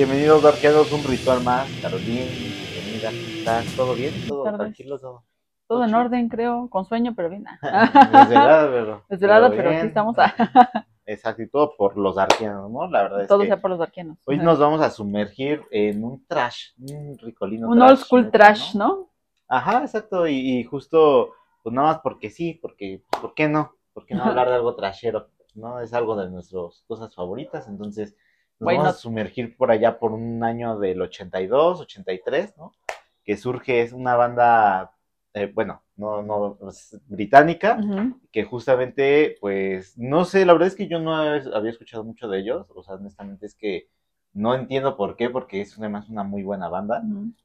Bienvenidos, Darkeados, un ritual más. Carolina, bienvenida. ¿Estás todo bien? ¿Todo tranquilo? ¿Todo? Todo en orden, creo, con sueño, pero bien. Desvelada, pero. Desvelada, pero aquí estamos. Exacto, y todo por los arqueanos, ¿no? La verdad es Todo que sea por los arqueanos. hoy nos vamos a sumergir en un trash, un ricolino Un trash, old school trash, ¿no? Ajá, exacto, y, y justo, pues nada más porque sí, porque, ¿por qué no? ¿Por qué no hablar de algo trashero? ¿No? Es algo de nuestras cosas favoritas, entonces nos Why vamos a sumergir por allá por un año del 82, 83, ¿no? Que surge, es una banda, eh, bueno, no, no, es británica, que justamente, pues, no sé, la verdad es que yo no había escuchado mucho de ellos, o sea, honestamente es que no entiendo por qué, porque es además una muy buena banda,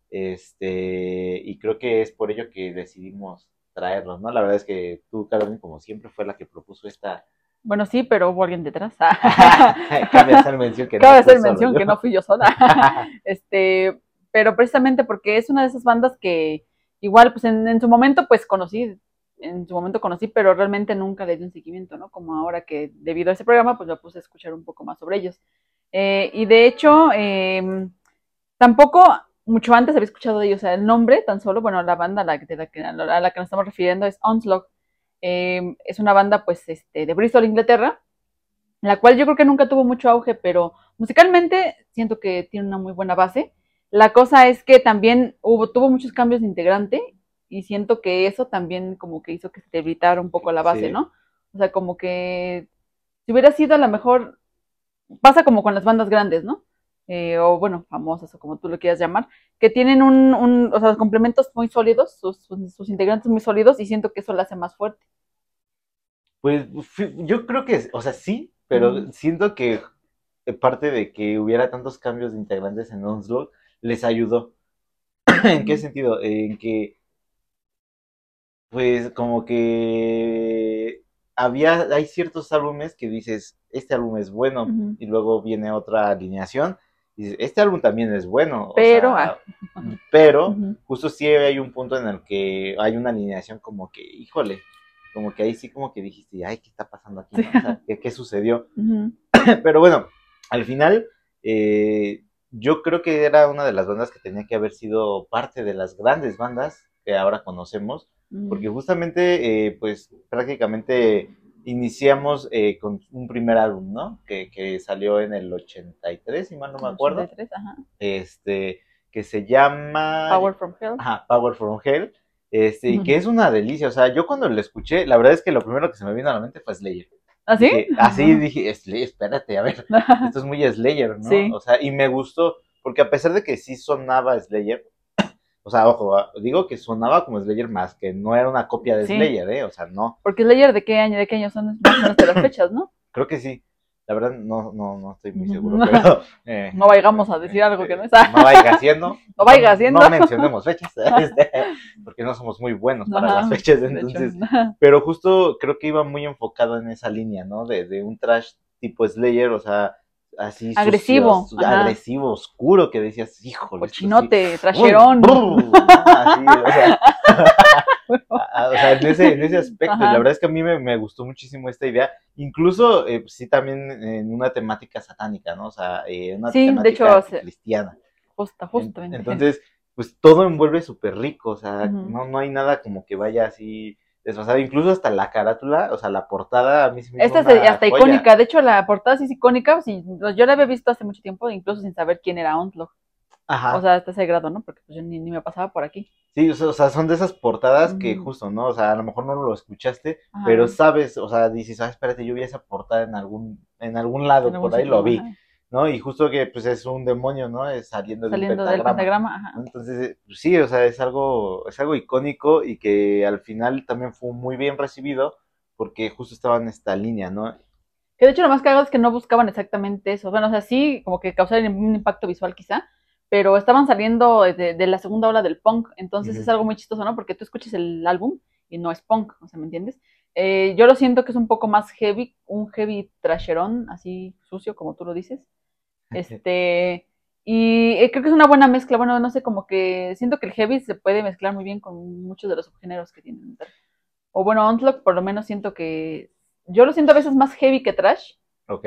este, y creo que es por ello que decidimos traerlos, ¿no? La verdad es que tú, Carolina, como siempre, fue la que propuso esta... Bueno, sí, pero hubo alguien detrás. Cabe hacer mención que no hacer mención yo. que no fui yo sola. este, pero precisamente porque es una de esas bandas que igual, pues en, en su momento, pues conocí, en su momento conocí, pero realmente nunca le di un seguimiento, ¿no? Como ahora que debido a ese programa, pues me puse a escuchar un poco más sobre ellos. Eh, y de hecho, eh, tampoco mucho antes había escuchado de ellos, o sea, el nombre tan solo, bueno, la banda a la, que- de la que, a la que nos estamos refiriendo es Onslaught. Eh, es una banda, pues, este, de Bristol, Inglaterra, la cual yo creo que nunca tuvo mucho auge, pero musicalmente siento que tiene una muy buena base. La cosa es que también hubo, tuvo muchos cambios de integrante y siento que eso también como que hizo que se debilitara un poco la base, Sí. ¿no? O sea, como que si hubiera sido a lo mejor, pasa como con las bandas grandes, ¿no? Eh, o bueno, famosas o como tú lo quieras llamar, que tienen un, un o sea, complementos muy sólidos, sus, sus, sus integrantes muy sólidos y siento que eso la hace más fuerte. Pues yo creo que, o sea, sí, pero siento que eh, parte de que hubiera tantos cambios de integrantes en Onslaught les ayudó. ¿En qué sentido? En que, pues, como que había, hay ciertos álbumes que dices, este álbum es bueno, y luego viene otra alineación, y dices, este álbum también es bueno. o Pero, sea, ah. pero, justo sí hay un punto en el que hay una alineación como que, híjole, como que ahí sí como que dijiste, ay, ¿qué está pasando aquí? no? O sea, ¿qué, qué sucedió? Pero bueno, al final, eh, yo creo que era una de las bandas que tenía que haber sido parte de las grandes bandas que ahora conocemos, Ujú. porque justamente, eh, pues prácticamente iniciamos eh, con un primer álbum, ¿no? Que, que salió en el 83, si mal no me acuerdo, 83, ajá. este, que se llama... Power from Hell. Ajá, Power from Hell. Este, y que es una delicia. O sea, yo cuando lo escuché, la verdad es que lo primero que se me vino a la mente fue Slayer. ¿Ah, sí? Dije- así dije, Slayer, espérate, a ver, esto es muy Slayer, ¿no? Sí. O sea, y me gustó, porque a pesar de que sí sonaba Slayer, o sea, ojo, ah, digo que sonaba como Slayer más, que no era una copia de Sí. Slayer, ¿eh? O sea, no, Porque Slayer, ¿de qué año? ¿De qué año son más o menos de las fechas, no? creo que sí. La verdad, no, no, no estoy muy seguro, pero... eh, No vayamos a decir algo que no es. No vaya haciendo. No vaya haciendo. No mencionemos fechas, este, porque no somos muy buenos para Ajá, las fechas, hecho. entonces... pero justo creo que iba muy enfocado en esa línea, ¿no? De, de un trash tipo Slayer, o sea, así Agresivo, agresivo, oscuro, que decías, híjole. esto sí". Cochinote, trasherón. Así, o sea, o sea, en ese, en ese aspecto, Ajá. la verdad es que a mí me, me gustó muchísimo esta idea, incluso eh, sí también en una temática satánica, ¿no? O sea, eh, una Sí, de temática hecho, cristiana. Justo, En- justamente. Entonces, pues todo envuelve súper rico, o sea, no, no hay nada como que vaya así desfasado, incluso hasta la carátula, o sea, la portada a mí se me Esta es hasta joya. icónica. De hecho, la portada sí es icónica. Sí, yo la había visto hace mucho tiempo, incluso sin saber quién era Onslaught. Ajá, O sea, hasta ese grado, ¿no? Porque pues, yo ni, ni me pasaba por aquí. Sí, o sea, son de esas portadas que justo, ¿no? O sea, a lo mejor no lo escuchaste, Ajá. pero sabes, o sea, dices, ah, espérate, yo vi esa portada en algún, en algún lado, En algún por ahí lo vi, ajá. ¿no? Y justo que, pues, es un demonio, ¿no? Es saliendo, Saliendo del pentagrama. pentagrama. Ajá. ¿no? Entonces, pues sí, o sea, es algo, es algo icónico y que al final también fue muy bien recibido porque justo estaba en esta línea, ¿no? Que de hecho lo más cagado es que no buscaban exactamente eso. Bueno, o sea, sí, como que causar un impacto visual quizá, pero estaban saliendo de, de la segunda ola del punk, entonces es algo muy chistoso, ¿no? Porque tú escuchas el álbum y no es punk, o sea, ¿me entiendes? Eh, yo lo siento que es un poco más heavy, un heavy trasherón, así sucio, como tú lo dices. Este, y eh, creo que es una buena mezcla, bueno, no sé, como que siento que el heavy se puede mezclar muy bien con muchos de los subgéneros que tienen. O bueno, Onslaught por lo menos siento que, yo lo siento a veces más heavy que trash, Ok.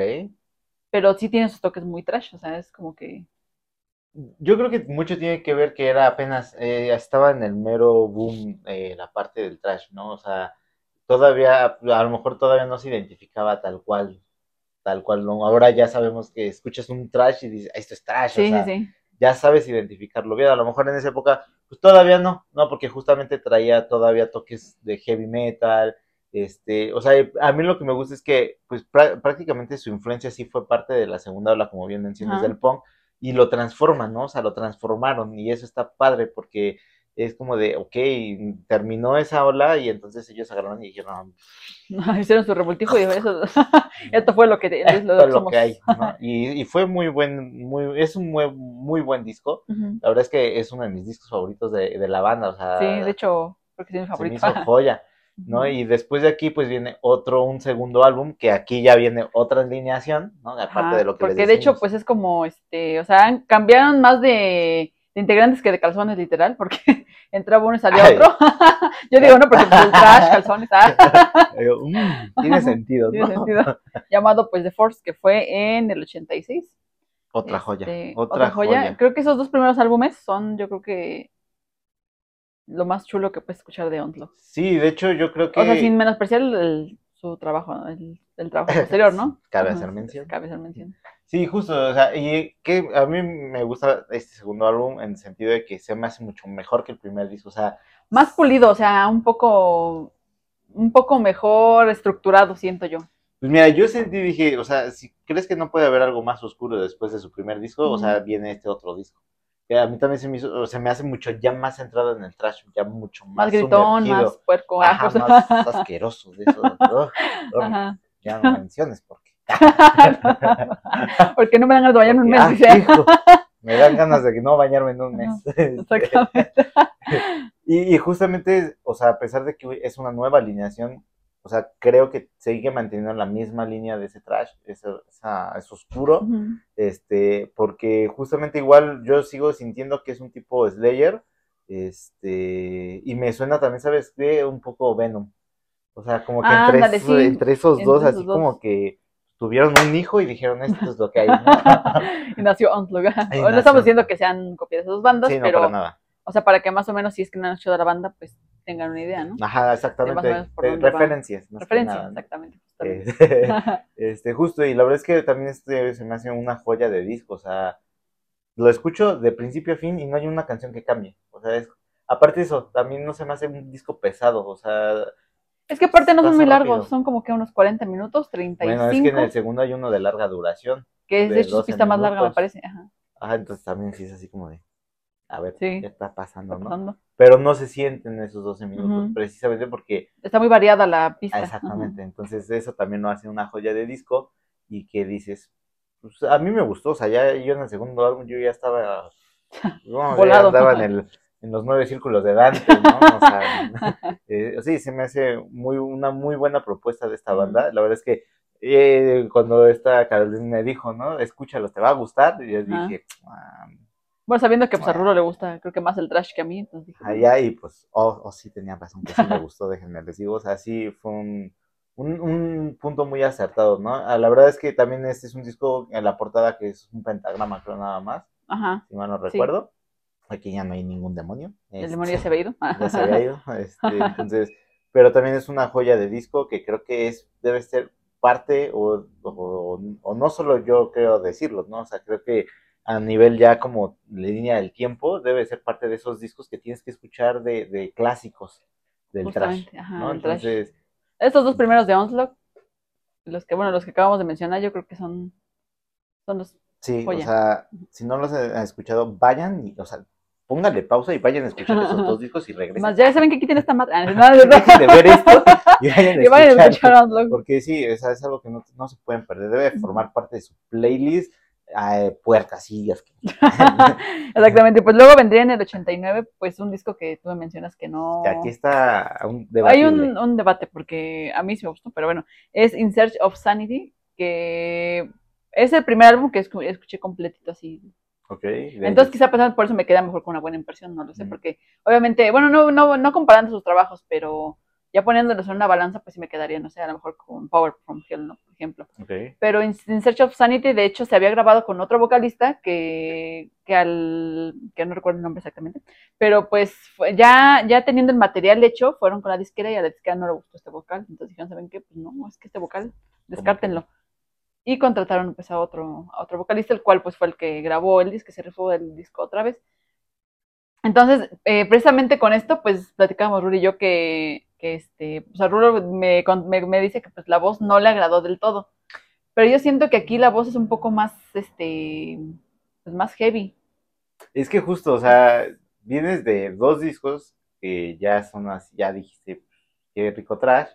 pero sí tiene sus toques muy trash, o sea, es como que Yo creo que mucho tiene que ver que era apenas, eh, estaba en el mero boom eh, la parte del trash, ¿no? O sea, todavía, a lo mejor todavía no se identificaba tal cual, tal cual, ¿no? Ahora ya sabemos que escuchas un trash y dices, esto es trash, Sí, o sea, sí, sí. ya sabes identificarlo bien. A lo mejor en esa época, pues todavía no, no, porque justamente traía todavía toques de heavy metal, este, o sea, a mí lo que me gusta es que, pues prá- prácticamente su influencia sí fue parte de la segunda ola, como bien mencionas, del punk, y lo transforman, ¿no? O sea, lo transformaron, y eso está padre, porque es como de, ok, terminó esa ola, y entonces ellos agarraron y dijeron, Hicieron su revoltijo y eso, esto fue lo que, es lo esto lo somos. que hay, ¿no? Y, y fue muy buen, muy, es un muy, muy buen disco. La verdad es que es uno de mis discos favoritos de, de la banda, o sea, Sí, de hecho, creo que es mi se me favorito. hizo joya, ¿no? Y después de aquí, pues viene otro, un segundo álbum, que aquí ya viene otra alineación, ¿no? Aparte de lo que porque les de hecho, pues es como, este, o sea, cambiaron más de, de integrantes que de calzones, literal, porque entraba uno y salía Ay. otro. Yo digo, no, porque pues, el trash, calzones, ah, Digo, mm, tiene sentido, tiene ¿no? sentido. Llamado, pues, The Force, que fue en el 86. Otra joya, Este, otra, joya. Creo que esos dos primeros álbumes son, yo creo que, lo más chulo que puedes escuchar de Onslaught. Sí, de hecho, yo creo que... O sea, sin menospreciar el, el- su trabajo, el, el trabajo posterior, ¿no? Cabe hacer mención. Cabe hacer mención. Sí, justo, o sea, y que a mí me gusta este segundo álbum en el sentido de que se me hace mucho mejor que el primer disco, o sea, Más pulido, o sea, un poco, un poco mejor estructurado, siento yo. pues mira, yo sentí, dije, o sea, si crees que no puede haber algo más oscuro después de su primer disco, o sea, viene este otro disco. Que a mí también se me hizo, o se me hace mucho ya más centrado en el trash, ya mucho más, Más gritón, sumergido. más puerco. Ajá, más asqueroso de eso. Ajá. ya no menciones porque. Porque no me dan ganas de bañarme un mes, Ah, hijo, me dan ganas de que no bañarme en un mes. Exactamente. Y, y justamente, o sea, a pesar de que es una nueva alineación, o sea, creo que sigue manteniendo la misma línea de ese trash, ese, esa, es oscuro, este, porque justamente igual yo sigo sintiendo que es un tipo Slayer, este, y me suena también, ¿sabes qué? Un poco Venom. O sea, como que entre, Ándale, esos, sí, entre esos entre dos, esos así dos. como que tuvieron un hijo y dijeron, esto es lo que hay, y nació Onslaught. Ahí no estamos diciendo que sean copias de esas bandas, sí, no, pero, para nada. o sea, para que más o menos, si es que no han escuchado la banda, pues tengan una idea, ¿no? Ajá, exactamente. Eh, referencias, más que Referencia, nada, ¿no? exactamente. justamente. Eh, este, justo, y la verdad es que también este se me hace una joya de disco, o sea, lo escucho de principio a fin y no hay una canción que cambie, o sea, es, aparte de eso, también no se me hace un disco pesado, o sea, Es que aparte no son muy rápido. largos, son como que unos 40 minutos, 35. bueno, es que en el segundo hay uno de larga duración, que es de de hecho su 12 pista más larga, me parece. Ajá, ajá, entonces también sí es así como de, a ver, Sí. ¿qué está pasando, está no? Pero no se sienten esos 12 minutos, Ujú. precisamente porque Está muy variada la pista. Ah, Exactamente, entonces eso también lo hace una joya de disco y que dices, pues a mí me gustó, o sea, ya yo en el segundo álbum yo ya estaba, no, ya Volado. andaba en, el, en los nueve círculos de Dante, ¿no? O sea, eh, sí, se me hace muy, una muy buena propuesta de esta banda, la verdad es que eh, cuando esta Carolina me dijo, ¿no? Escúchalo, te va a gustar, y yo dije, ah, Bueno, sabiendo que pues, a Rulo le gusta, creo que más el trash que a mí, entonces dije, allá y pues, oh, oh, sí tenía razón, que sí me gustó, déjenme les digo, o sea, sí fue un, un, un punto muy acertado, ¿no? Ah, La verdad es que también este es un disco en la portada que es un pentagrama, creo nada más, ajá, si mal no Sí. recuerdo, aquí ya no hay ningún demonio. el este, demonio ya se había ido. ya se había ido, este, entonces, pero también es una joya de disco que creo que es, debe ser parte, o, o, o no solo yo creo decirlo, ¿no? O sea, creo que a nivel ya como línea del tiempo, debe ser parte de esos discos que tienes que escuchar de, de clásicos del trash, Justamente, ajá, ¿no? el trash. Entonces, Estos dos primeros de Onslaught, los que, bueno, los que acabamos de mencionar, yo creo que son, son los sí, Joya. o sea, si no los han escuchado, vayan y, o sea, pónganle pausa y vayan a escuchar esos dos discos y regresen. Más, ya saben que aquí tiene esta madre. Ah, no, de ver esto y vayan a Y vayan a escuchar. Porque sí, sea, es algo que no, no se pueden perder. Debe formar parte de su playlist. Eh, puercasillas. que- Exactamente, pues luego vendría en el 89, pues un disco que tú me mencionas que no... aquí está un Hay debatible. un, un debate porque a mí sí me gustó, pero bueno, es In Search of Sanity, que es el primer álbum que escu- escuché completito así. Ok, Entonces quizá pasando por eso me queda mejor con una buena impresión, no lo sé, porque obviamente, bueno, no, no, no comparando sus trabajos, pero Ya poniéndolos en una balanza, pues sí me quedaría, no sé, a lo mejor con Power from Hell, ¿no? Por ejemplo. Pero en, Search of Sanity, de hecho, se había grabado con otro vocalista que, que al. que no recuerdo el nombre exactamente. Pero pues ya, ya teniendo el material hecho, fueron con la disquera y a la disquera no le gustó este vocal. Entonces dijeron, ¿saben qué? Pues no, es que este vocal, descártenlo. Y contrataron pues a otro, a otro vocalista, el cual pues fue el que grabó el disco, que se rifó del disco otra vez. Entonces, eh, precisamente con esto, pues platicábamos Ruri y yo que, que este, o sea, Ruri me, me, dice que pues la voz no le agradó del todo. Pero yo siento que aquí la voz es un poco más, este, pues más heavy. Es que justo, o sea, vienes de dos discos que ya son así, ya dijiste, que rico trash,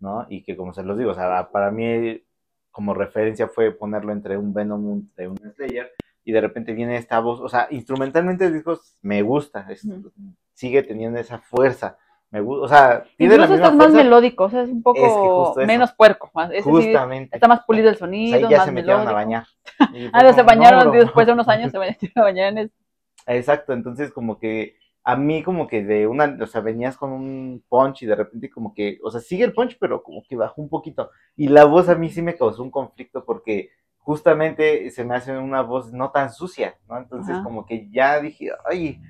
¿no? Y que como se los digo, o sea, para mí como referencia fue ponerlo entre un Venom y un Slayer y de repente viene esta voz, o sea, instrumentalmente el disco me gusta, sigue teniendo esa fuerza, me gusta, o sea, tiene la misma más melódico, o sea, es un poco menos puerco, más, Justamente. está más pulido el sonido, o sea, ya se metieron a bañar. ah, no, se bañaron después de unos años se metieron a bañar en eso. Exacto, entonces como que a mí como que de una, o sea, venías con un punch y de repente como que, o sea, sigue el punch, pero como que bajó un poquito. Y la voz a mí sí me causó un conflicto porque justamente se me hace una voz no tan sucia, ¿no? Entonces como que ya dije, ay,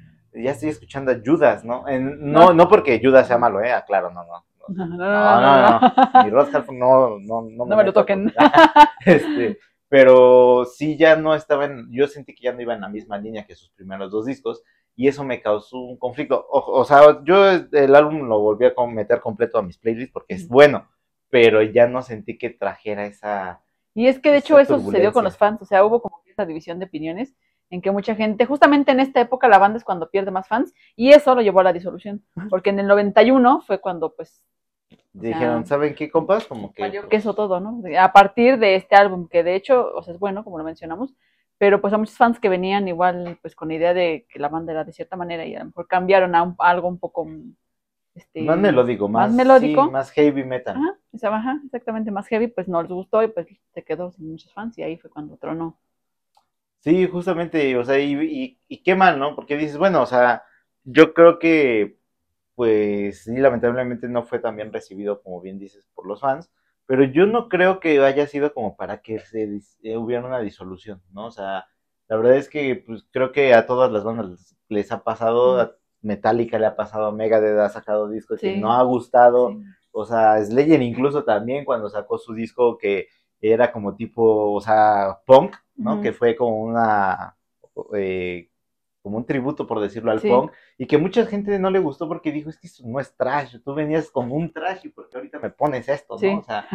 ya estoy escuchando a Judas, ¿no? no, no porque Judas sea malo, ¿eh? Aclaro, no, no. No, no, no, no, Mi Rod no, no, no, me, lo toquen. este, pero sí ya no estaba en, yo sentí que ya no iba en la misma línea que sus primeros dos discos y eso me causó un conflicto. O, o sea, yo el álbum lo volví a meter completo a mis playlists porque es bueno, pero ya no sentí que trajera esa y es que de hecho eso sucedió con los fans, o sea, hubo como esa división de opiniones en que mucha gente, justamente en esta época la banda es cuando pierde más fans y eso lo llevó a la disolución, porque en el 91 fue cuando pues... Dijeron, ¿saben qué compas? Como que... Pues que eso todo, ¿no? A partir de este álbum, que de hecho, o sea, es bueno, como lo mencionamos, pero pues a muchos fans que venían igual pues con idea de que la banda era de cierta manera y a lo mejor cambiaron a, algo un poco este, más melódico, más, melódico. más heavy metal. Ajá, exactamente, más heavy, pues no les gustó y pues se quedó sin muchos fans y ahí fue cuando tronó. Sí, justamente, o sea, y, y, qué mal, ¿no? Porque dices, bueno, o sea, yo creo que, pues, sí, lamentablemente no fue tan bien recibido, como bien dices, por los fans, pero yo no creo que haya sido como para que se eh, hubiera una disolución, ¿no? O sea, la verdad es que, pues, creo que a todas las bandas les ha pasado, Metallica le ha pasado, Megadeth ha sacado discos que no ha gustado, o sea, Slayer incluso también cuando sacó su disco que era como tipo, o sea, punk, ¿no? Que fue como una, eh, como un tributo, por decirlo, al punk, y que mucha gente no le gustó porque dijo, es que eso no es trash, tú venías como un trash y porque ahorita me pones esto, ¿no? O sea,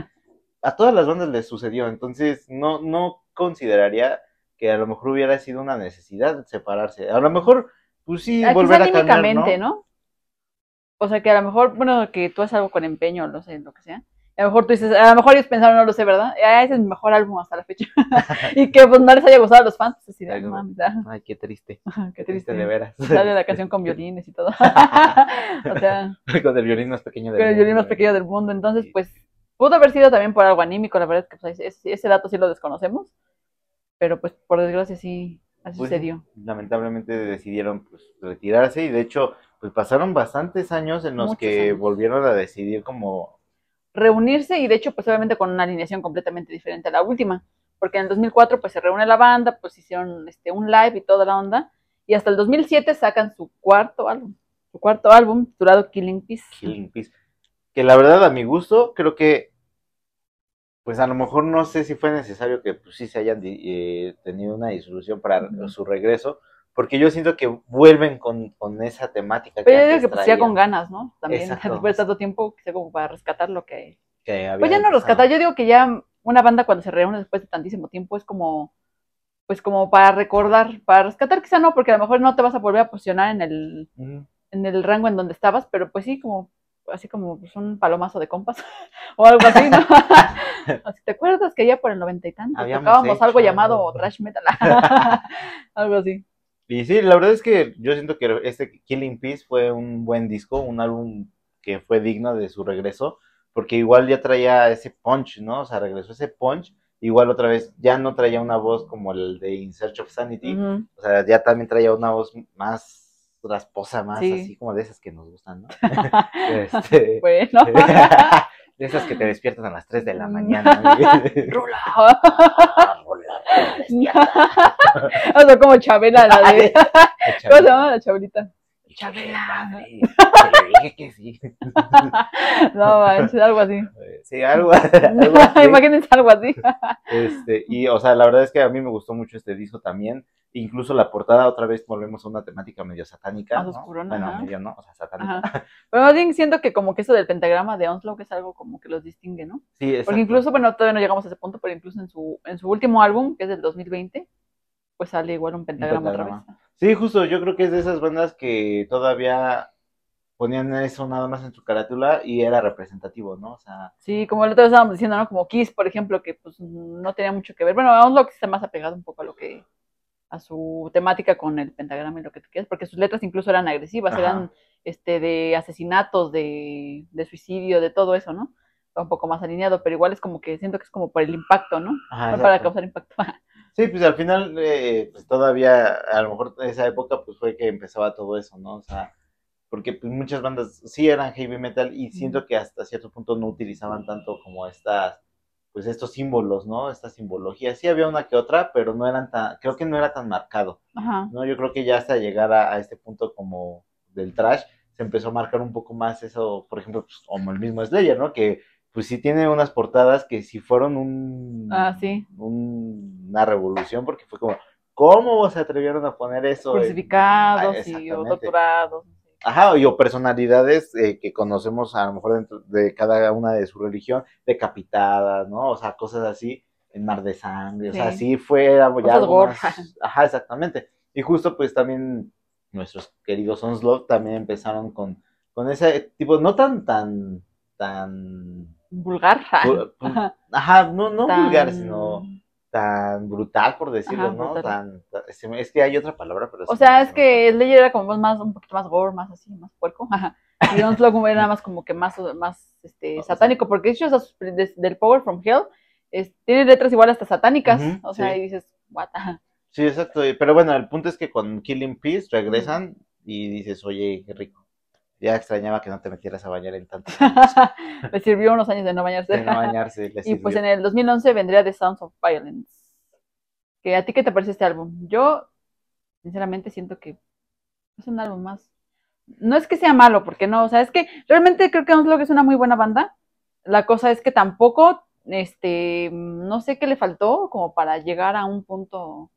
a todas las bandas les sucedió, entonces no, no consideraría que a lo mejor hubiera sido una necesidad separarse. A lo mejor pues sí, ah, volver a cambiar, ¿no? O sea, que a lo mejor, bueno, que tú haces algo con empeño, no sé, lo que sea. A lo mejor tú dices, a lo mejor ellos pensaron, no lo sé, ¿verdad? Ah, ese es mi mejor álbum hasta la fecha. y que pues no les haya gustado a los fans. Así de, Ay, qué triste. qué triste. de veras. Sale la canción con violines y todo. o sea. Con el violín más pequeño del mundo. Con el violín más pequeño del mundo. Entonces, pues, pudo haber sido también por algo anímico. La verdad es que pues, ese, ese dato sí lo desconocemos. Pero pues, por desgracia, sí, Así pues, sucedió. Lamentablemente decidieron pues, retirarse y de hecho pues pasaron bastantes años en los que volvieron a decidir como reunirse y de hecho pues obviamente con una alineación completamente diferente a la última, porque en el 2004 pues se reúne la banda, pues hicieron este un live y toda la onda y hasta el 2007 sacan su cuarto álbum, su cuarto álbum titulado Killing Peace. Killing Peace. Que la verdad a mi gusto creo que pues a lo mejor no sé si fue necesario que pues, sí se hayan eh, tenido una disolución para su regreso, porque yo siento que vuelven con, esa temática. Pero yo digo que pues ya con ganas, ¿no? También después de tanto tiempo, que sea como para rescatar lo que... pues ya no rescatar, yo digo que ya una banda cuando se reúne después de tantísimo tiempo es como, pues como para recordar, para rescatar quizá no, porque a lo mejor no te vas a volver a posicionar en el, en el rango en donde estabas, pero pues sí, como así como pues, un palomazo de compas o algo así, ¿no? ¿Te acuerdas que ya por el noventa y tantos tocábamos algo llamado trash metal? algo así. Y sí, la verdad es que yo siento que este Killing Peace fue un buen disco, un álbum que fue digno de su regreso, porque igual ya traía ese punch, ¿no? O sea, regresó ese punch, igual otra vez ya no traía una voz como el de In Search of Sanity, o sea, ya también traía una voz más rasposa, más Sí. así como de esas que nos gustan, ¿no? Este, bueno. de esas que te despiertan a las 3 de la mañana. Rula. O sea, como Chabela, la de. ¿Cómo se llama la Chabelita? Chabela. Te dije que sí. No, manches, algo así. Sí, algo, algo así. Imagínense algo así. Este, y, o sea, la verdad es que a mí me gustó mucho este disco también. Incluso la portada, otra vez volvemos a una temática medio satánica. ¿no? oscurona, Bueno, ajá. medio no, o sea, satánica. Ajá. Pero más bien siento que como que eso del pentagrama de Onslaught es algo como que los distingue, ¿no? Sí, exacto. Porque incluso, bueno, todavía no llegamos a ese punto, pero incluso en su, en su último álbum, que es del 2020, pues sale igual un pentagrama, otra pentagrama. vez. Sí, justo, yo creo que es de esas bandas que todavía ponían eso nada más en su carátula y era representativo, ¿no? O sea, Sí, como el otro día estábamos diciendo, ¿no? Como Kiss, por ejemplo, que pues no tenía mucho que ver. Bueno, Onslaught sí está más apegado un poco a lo que a su temática con el pentagrama y lo que tú quieras, porque sus letras incluso eran agresivas, Ajá. eran este de asesinatos, de, de suicidio, de todo eso, ¿no? Está un poco más alineado, pero igual es como que siento que es como por el impacto, ¿no? ajá, No para causar impacto. Sí, pues al final, eh, pues todavía, a lo mejor en esa época, pues fue que empezaba todo eso, ¿no? O sea, porque pues, muchas bandas sí eran heavy metal y siento que hasta cierto punto no utilizaban tanto como estas, pues estos símbolos, ¿no? Esta simbología. Sí había una que otra, pero no eran tan, creo que no era tan marcado, Ajá. ¿no? Yo creo que ya hasta llegar a, a este punto como del trash, se empezó a marcar un poco más eso, por ejemplo, pues, como el mismo Slayer, ¿no? Que pues sí tiene unas portadas que sí fueron un, Ah, sí. un- una revolución, porque fue como, ¿cómo se atrevieron a poner eso? en- Crucificados Ah, y o torturados. Ajá, y o personalidades eh, que conocemos a lo mejor dentro de cada una de su religión, decapitadas, ¿no? O sea, cosas así, en mar de sangre, o sea, Sí. fue ya más- Ajá, exactamente. Y justo pues también nuestros queridos Onslaught también empezaron con, con ese tipo, no tan, tan, tan, Vulgar. Ajá. no, no Tan- vulgar, sino tan brutal, por decirlo, Ajá, ¿no? Tan, tan- es que hay otra palabra, pero... O sea, se es que Slayer era como más, un poquito más gore, más así, más puerco. Y Onslaught era más como que más, más este, O sea, satánico, porque de hecho de- del Power from Hell es- tiene letras igual hasta satánicas. O sea, sí. y dices, what? Sí, exacto. Pero bueno, el punto es que con Killing Peace regresan y dices, oye, qué rico. Ya extrañaba que no te metieras a bañar en tantos años. Le sirvió unos años de no bañarse. De no bañarse. le y pues sirvió. en el 2011 vendría The Sounds of Violence. Que ¿A ti qué te parece este álbum? Yo, sinceramente, siento que es un álbum más. No es que sea malo, porque no, o sea, es que realmente creo que Onslaught es una muy buena banda. La cosa es que tampoco, este, no sé qué le faltó como para llegar a un punto,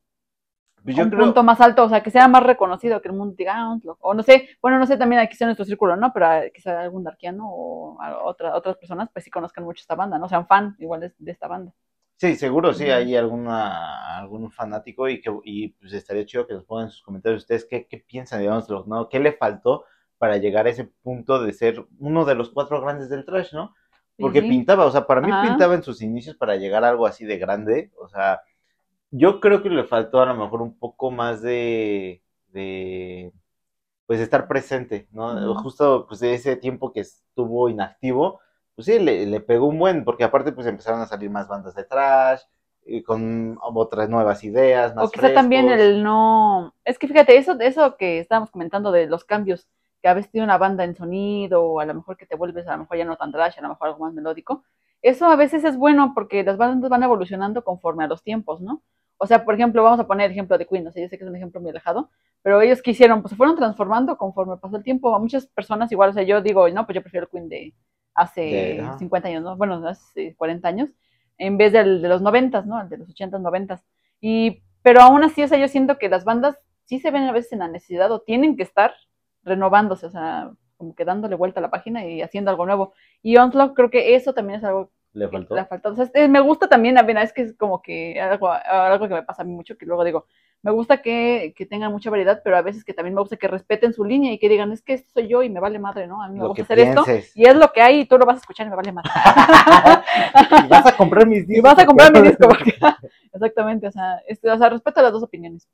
Pues yo un creo, punto más alto, o sea, que sea más reconocido, que el mundo diga, ah. O no sé, bueno, no sé también aquí sea nuestro círculo, ¿no? Pero ah, quizá algún darkiano o otra, otras personas, pues sí conozcan mucho esta banda, ¿no? Sean fan igual de, de esta banda. sí, seguro sí hay alguna, algún fanático y que y pues estaría chido que nos pongan en sus comentarios ustedes qué, qué piensan de Onslaught, ¿no? ¿Qué le faltó para llegar a ese punto de ser uno de los cuatro grandes del trash, ¿no? Porque sí. pintaba, o sea, para mí Ajá. pintaba en sus inicios para llegar a algo así de grande, o sea, yo creo que le faltó a lo mejor un poco más de, de pues estar presente, ¿no? Justo pues de ese tiempo que estuvo inactivo, pues sí, le, le pegó un buen, porque aparte pues empezaron a salir más bandas de trash, y con otras nuevas ideas, más O quizá también el no. Es que fíjate, eso, eso que estábamos comentando de los cambios que a veces tiene una banda en sonido, o a lo mejor que te vuelves a lo mejor ya no tan trash, a lo mejor algo más melódico. Eso a veces es bueno porque las bandas van evolucionando conforme a los tiempos, ¿no? O sea, por ejemplo, vamos a poner el ejemplo de Queen, no sé, yo sé que es un ejemplo muy alejado, pero ellos quisieron, pues se fueron transformando conforme pasó el tiempo. A muchas personas igual, o sea, yo digo, no, pues yo prefiero el Queen de hace De- ajá. 50 años, ¿no? Bueno, hace 40 años, en vez del de los 90, ¿no? El de los 80, 90. Y, pero aún así, o sea, yo siento que las bandas sí se ven a veces en la necesidad o tienen que estar renovándose, o sea, como que dándole vuelta a la página y haciendo algo nuevo. Y Onslaught creo que eso también es algo Le faltó. le sea, este, me gusta también, a ver, es que es como que algo, algo que me pasa a mí mucho, que luego digo, me gusta que, que tengan mucha variedad, pero a veces que también me gusta que respeten su línea y que digan, es que esto soy yo y me vale madre, ¿no? A mí me Lo gusta hacer esto y es lo que hay y tú lo vas a escuchar y me vale madre. Y vas a comprar mis discos. y vas a comprar mi disco. porque- Exactamente, o sea, este, o sea, respeta las dos opiniones.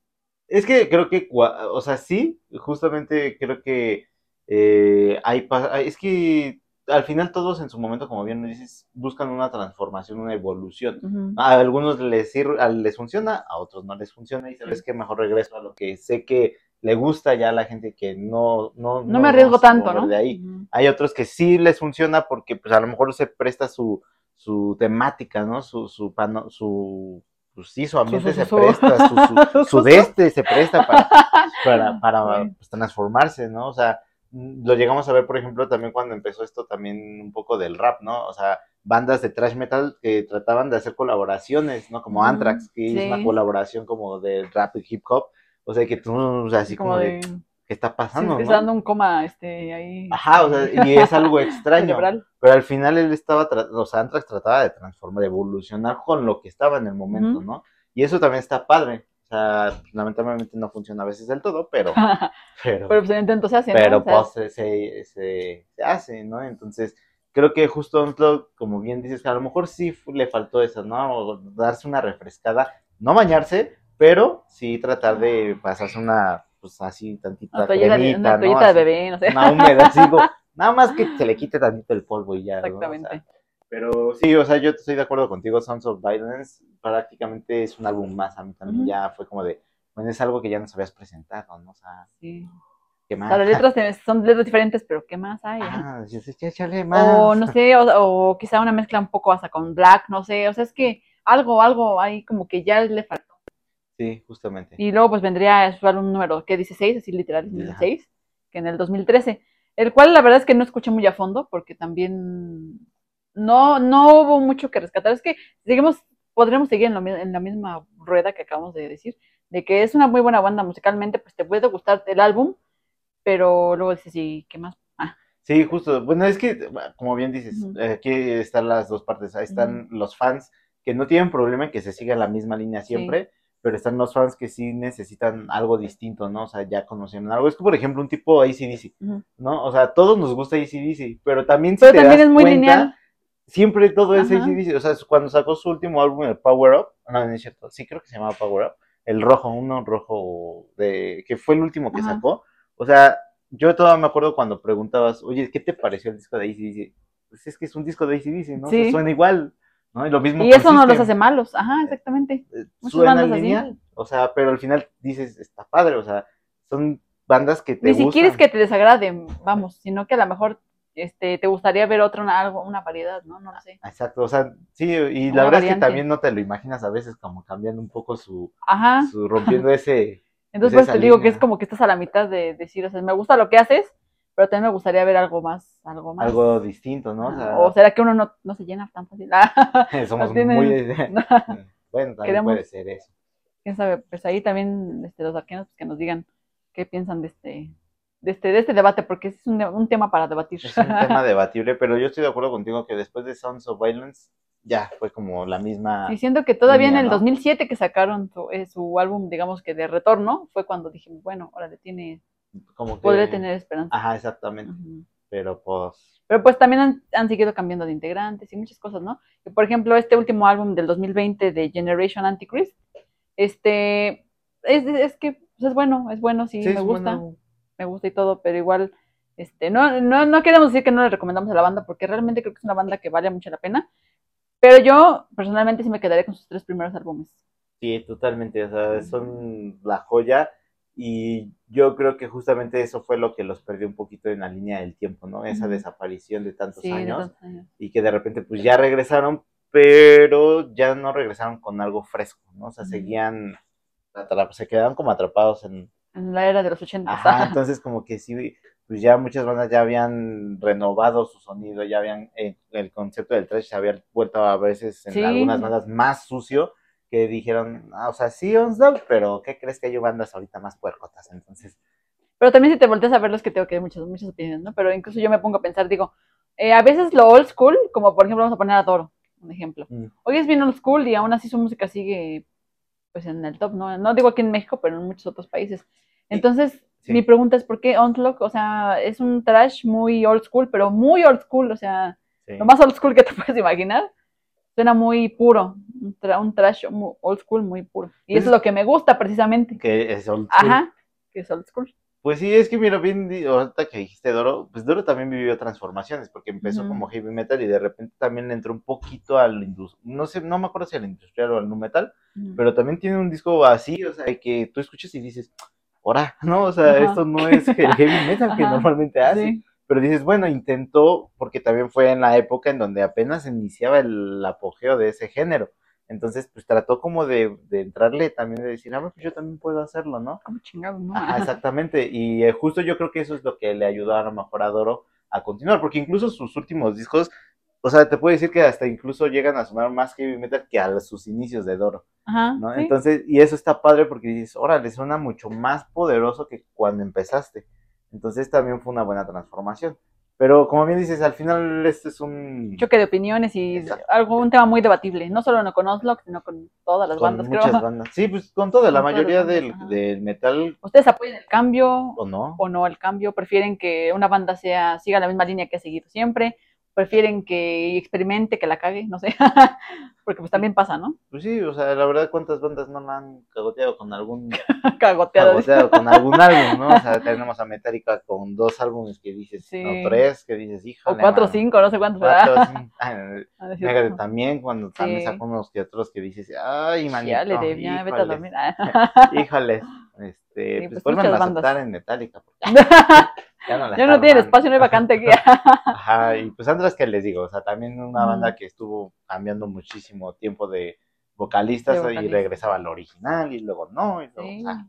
Es que creo que, o sea, sí, justamente creo que eh, hay, es que al final todos en su momento, como bien dices, buscan una transformación, una evolución. A algunos les sirve, les funciona, a otros no les funciona y sabes que mejor regreso a lo que sé que le gusta ya a la gente que no... No, no, me arriesgo tanto, ¿no? De ahí. Hay otros que sí les funciona porque pues a lo mejor se presta su, su temática, ¿no? Su, su, pano, su pues sí, su ambiente se presta, su, su, se presta para, para, para pues, transformarse, ¿no? O sea, lo llegamos a ver, por ejemplo, también cuando empezó esto también un poco del rap, ¿no? O sea, bandas de thrash metal que trataban de hacer colaboraciones, ¿no? Como Anthrax, que es una colaboración como de rap y hip hop. O sea, que tú, o sea, así como, de, ¿qué está pasando? Sí, está dando un coma, este, ahí. Ajá, o sea, y es algo extraño. pero al final él estaba, o sea, Anthrax trataba de transformar, de evolucionar con lo que estaba en el momento, ¿no? Y eso también está padre. O sea, lamentablemente no funciona a veces del todo, pero... pero, pero pues el intento se hace, Pero pues se, se, se, hace, ¿no? Entonces creo que justo, como bien dices, a lo mejor sí le faltó eso, ¿no? O darse una refrescada, no bañarse, pero sí tratar de pasarse una, pues así, tantita cremita, una toallita de bebé, no sé. Una húmeda, digo, nada más que se le quite tantito el polvo y ya, Exactamente. Pero sí, o sea, yo estoy de acuerdo contigo, Sons of Violence prácticamente es un álbum más, a mí también ya fue como de, bueno, es algo que ya nos habías presentado, ¿no? O sea, sí. ¿Qué más? las letras son letras diferentes, pero ¿qué más hay? Ah, yo sé, échale más. O no sé, o, quizá una mezcla un poco hasta con Black, no sé, o sea, es que algo, algo ahí como que ya le faltó. Sí, justamente. Y luego pues vendría su álbum número, ¿qué? 16, así literal, 16, que en el 2013, el cual la verdad es que no escuché muy a fondo, porque también no, no hubo mucho que rescatar. Es que seguimos, podríamos seguir en, en la misma rueda que acabamos de decir, de que es una muy buena banda musicalmente, pues te puede gustar el álbum, pero luego dices, ¿y qué más? Ah. Sí, justo. Bueno, es que, como bien dices, aquí están las dos partes. Ahí están los fans que no tienen problema en que se siga la misma línea siempre, pero están los fans que sí necesitan algo distinto, ¿no? O sea, ya conocen algo. Es que, por ejemplo, un tipo ACDC, ¿no? O sea, todos nos gusta ACDC, pero también si pero también es muy lineal. Siempre todo es ACDC. O sea, cuando sacó su último álbum, el Power Up, no, no es cierto, sí creo que se llamaba Power Up, el rojo, uno rojo de que fue el último que sacó o sea, yo todavía me acuerdo cuando preguntabas, oye, ¿qué te pareció el disco de ACDC? Pues es que es un disco de ACDC, ¿no? Sí. suena igual, ¿no? Y, lo mismo y eso no los hace malos, ajá, exactamente. Eh, suena lineal, o sea, pero al final dices, está padre, o sea, son bandas que te Ni siquiera es que te desagraden, vamos, sino que a lo mejor este, te gustaría ver otra, una, algo, una variedad, ¿no? No lo sé. Exacto, o sea, sí, y la verdad es que también no te lo imaginas a veces como cambiando un poco su, Ajá. su rompiendo ese entonces, pues, te digo que es como que estás a la mitad de decir, o sea, me gusta lo que haces, pero también me gustaría ver algo más, algo más. Algo distinto, ¿no? O, será que uno no, no, se llena tan fácil. Somos muy... bueno, también puede ser eso. Quién sabe, pues ahí también este, los arquenos pues, que nos digan qué piensan de este, de este, de este debate, porque es un, un tema para debatir. Es un tema debatible, pero yo estoy de acuerdo contigo que después de Sons of Violence ya fue como la misma. Diciendo que todavía en el 2007 que sacaron su, eh, su, álbum, digamos que de retorno, fue cuando dijimos, bueno, ahora le tiene. Como que... Podría tener esperanza. Ajá, exactamente. Pero pues. Pero pues también han, seguido cambiando de integrantes y muchas cosas, ¿no? por ejemplo, este último álbum del 2020 de Generation Antichrist, este. Es, es que pues, es bueno, es bueno, sí, me gusta. Me gusta y todo, pero igual. Este, no, no, no queremos decir que no le recomendamos a la banda, porque realmente creo que es una banda que vale mucho la pena pero yo personalmente sí me quedaré con sus tres primeros álbumes. Sí, totalmente, o sea, son la joya y yo creo que justamente eso fue lo que los perdió un poquito en la línea del tiempo, ¿no? Esa desaparición de tantos, años, y que de repente pues ya regresaron, pero ya no regresaron con algo fresco, ¿no? O sea, seguían, se quedaron como atrapados en... En la era de los 80. Ajá, entonces como que sí, pues ya muchas bandas ya habían renovado su sonido, ya habían, eh, el concepto del trash se había vuelto a veces en algunas bandas más sucio, que dijeron, ah, o sea, sí, Onsdog, pero ¿qué crees que hay bandas ahorita más puercotas? Entonces... Pero también si te volteas a ver los que tengo que hay muchas, muchas opiniones, ¿no? Pero incluso yo me pongo a pensar, digo, eh, a veces lo old school, como por ejemplo vamos a poner a Toro, un ejemplo. Mm. Hoy es bien old school y aún así su música sigue pues en el top, ¿no? No digo aquí en México, pero en muchos otros países. Entonces, mi pregunta es, ¿por qué Onslaught? O sea, es un trash muy old school, pero muy old school, o sea, lo más old school que te puedes imaginar. Suena muy puro, un, trash old school muy puro. Y eso es lo que me gusta precisamente. Que es old school. Ajá, que es old school. Pues sí, es que mira, bien, ahorita que dijiste Doro, pues Doro también vivió transformaciones, porque empezó como heavy metal y de repente también entró un poquito al industrial, no sé, no me acuerdo si al industrial o al nu metal, pero también tiene un disco así, o sea, que tú escuchas y dices, ahora, ¿no? O sea, esto no es el heavy metal que normalmente hace. Pero dices, bueno, intentó, porque también fue en la época en donde apenas iniciaba el apogeo de ese género. Entonces, pues trató como de, entrarle también, de decir, ah, pues yo también puedo hacerlo, ¿no? Como chingado, ¿no? exactamente. Y eh, justo yo creo que eso es lo que le ayudó a lo mejor a Doro a continuar, porque incluso sus últimos discos, o sea, te puedo decir que hasta incluso llegan a sonar más heavy metal que a sus inicios de Doro. Ajá, ¿no? Entonces, y eso está padre porque dices, órale, suena mucho más poderoso que cuando empezaste. Entonces también fue una buena transformación. Pero como bien dices, al final este es un... Choque de opiniones y algo, un tema muy debatible, no solo con Oslo, sino con todas las bandas, muchas bandas. Sí, pues con toda, la mayoría del, metal. ¿Ustedes apoyan el cambio? ¿O no? ¿O no el cambio? ¿Prefieren que una banda sea siga la misma línea que ha seguido siempre? Prefieren que experimente, que la cague, no sé, porque pues también pasa, ¿no? Pues sí, o sea, la verdad, ¿cuántas bandas no la han cagoteado con algún... cagoteado. cagoteado con algún álbum, ¿no? O sea, tenemos a Metallica con dos álbumes que dices, o tres, que dices, hijo. O cuatro o cinco, no sé cuántos, ¿verdad? Ah, también, cuando también sacó unos que otros que dices, ay, manito, Ya le debía, vete a dormir. híjole, este, pues, pues a aceptar en Metallica. Ya no, ya no tiene espacio, no hay vacante aquí. Ajá, y pues Andrés, que les digo, o sea, también una banda que estuvo cambiando muchísimo tiempo de vocalistas, y regresaba al original y luego no, y luego, o sea,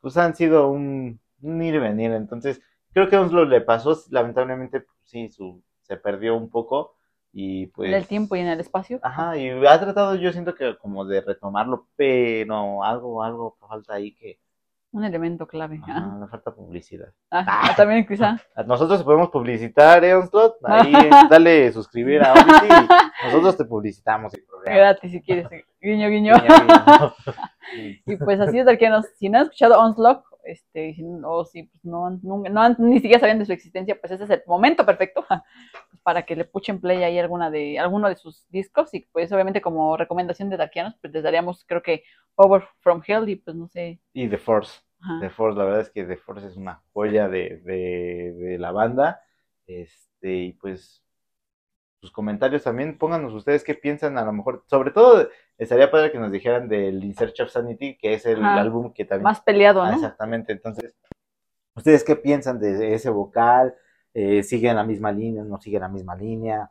pues han sido un, ir y venir, entonces creo que a lo le pasó, lamentablemente, pues, sí, su, se perdió un poco y pues... En el tiempo y en el espacio. Ajá, y ha tratado yo siento que como de retomarlo, pero algo, algo falta ahí que un elemento clave. Ah, me falta publicidad. Ah, ah. también quizá. Nosotros podemos publicitar, ¿eh, Ahí dale suscribir a Odyssey y nosotros te publicitamos. Gratis si quieres. Guiño, guiño. y pues así es, Darkianos. Si no han escuchado Onslaught, este, o si pues, no, no, ni siquiera sabían de su existencia, pues ese es el momento perfecto para que le puchen play ahí alguna de, alguno de sus discos. Y pues obviamente como recomendación de Darkianos, pues les daríamos creo que Power from Hell y pues no sé. Y The Force. The Force, la verdad es que The Force es una joya de, de, de la banda. Este, y pues sus comentarios también, pónganos ustedes qué piensan, a lo mejor, sobre todo estaría padre que nos dijeran del In Search of Sanity, que es el álbum que también... Más peleado, ¿no? exactamente, entonces, ¿ustedes qué piensan de ese vocal? Eh, ¿Sigue en la misma línea? ¿No sigue en la misma línea?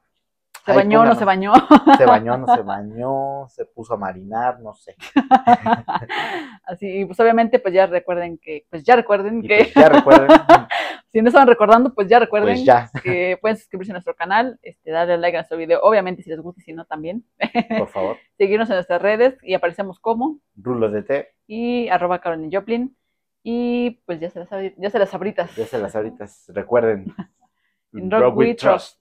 ¿Se bañó o no se bañó? ¿Se bañó no se bañó? ¿Se puso a marinar? No sé. Así, pues obviamente, pues ya recuerden que, pues ya recuerden que... Pues ya recuerden si no estaban recordando, pues ya recuerden pues que pueden suscribirse a nuestro canal, este, darle like a nuestro video, obviamente si les gusta y si no también. Por favor. Seguirnos en nuestras redes y aparecemos como Rulos de Té y arroba Carolyn Joplin. Y pues ya se las, ya se las abritas. Ya se las abritas, recuerden. Rock, We, trust.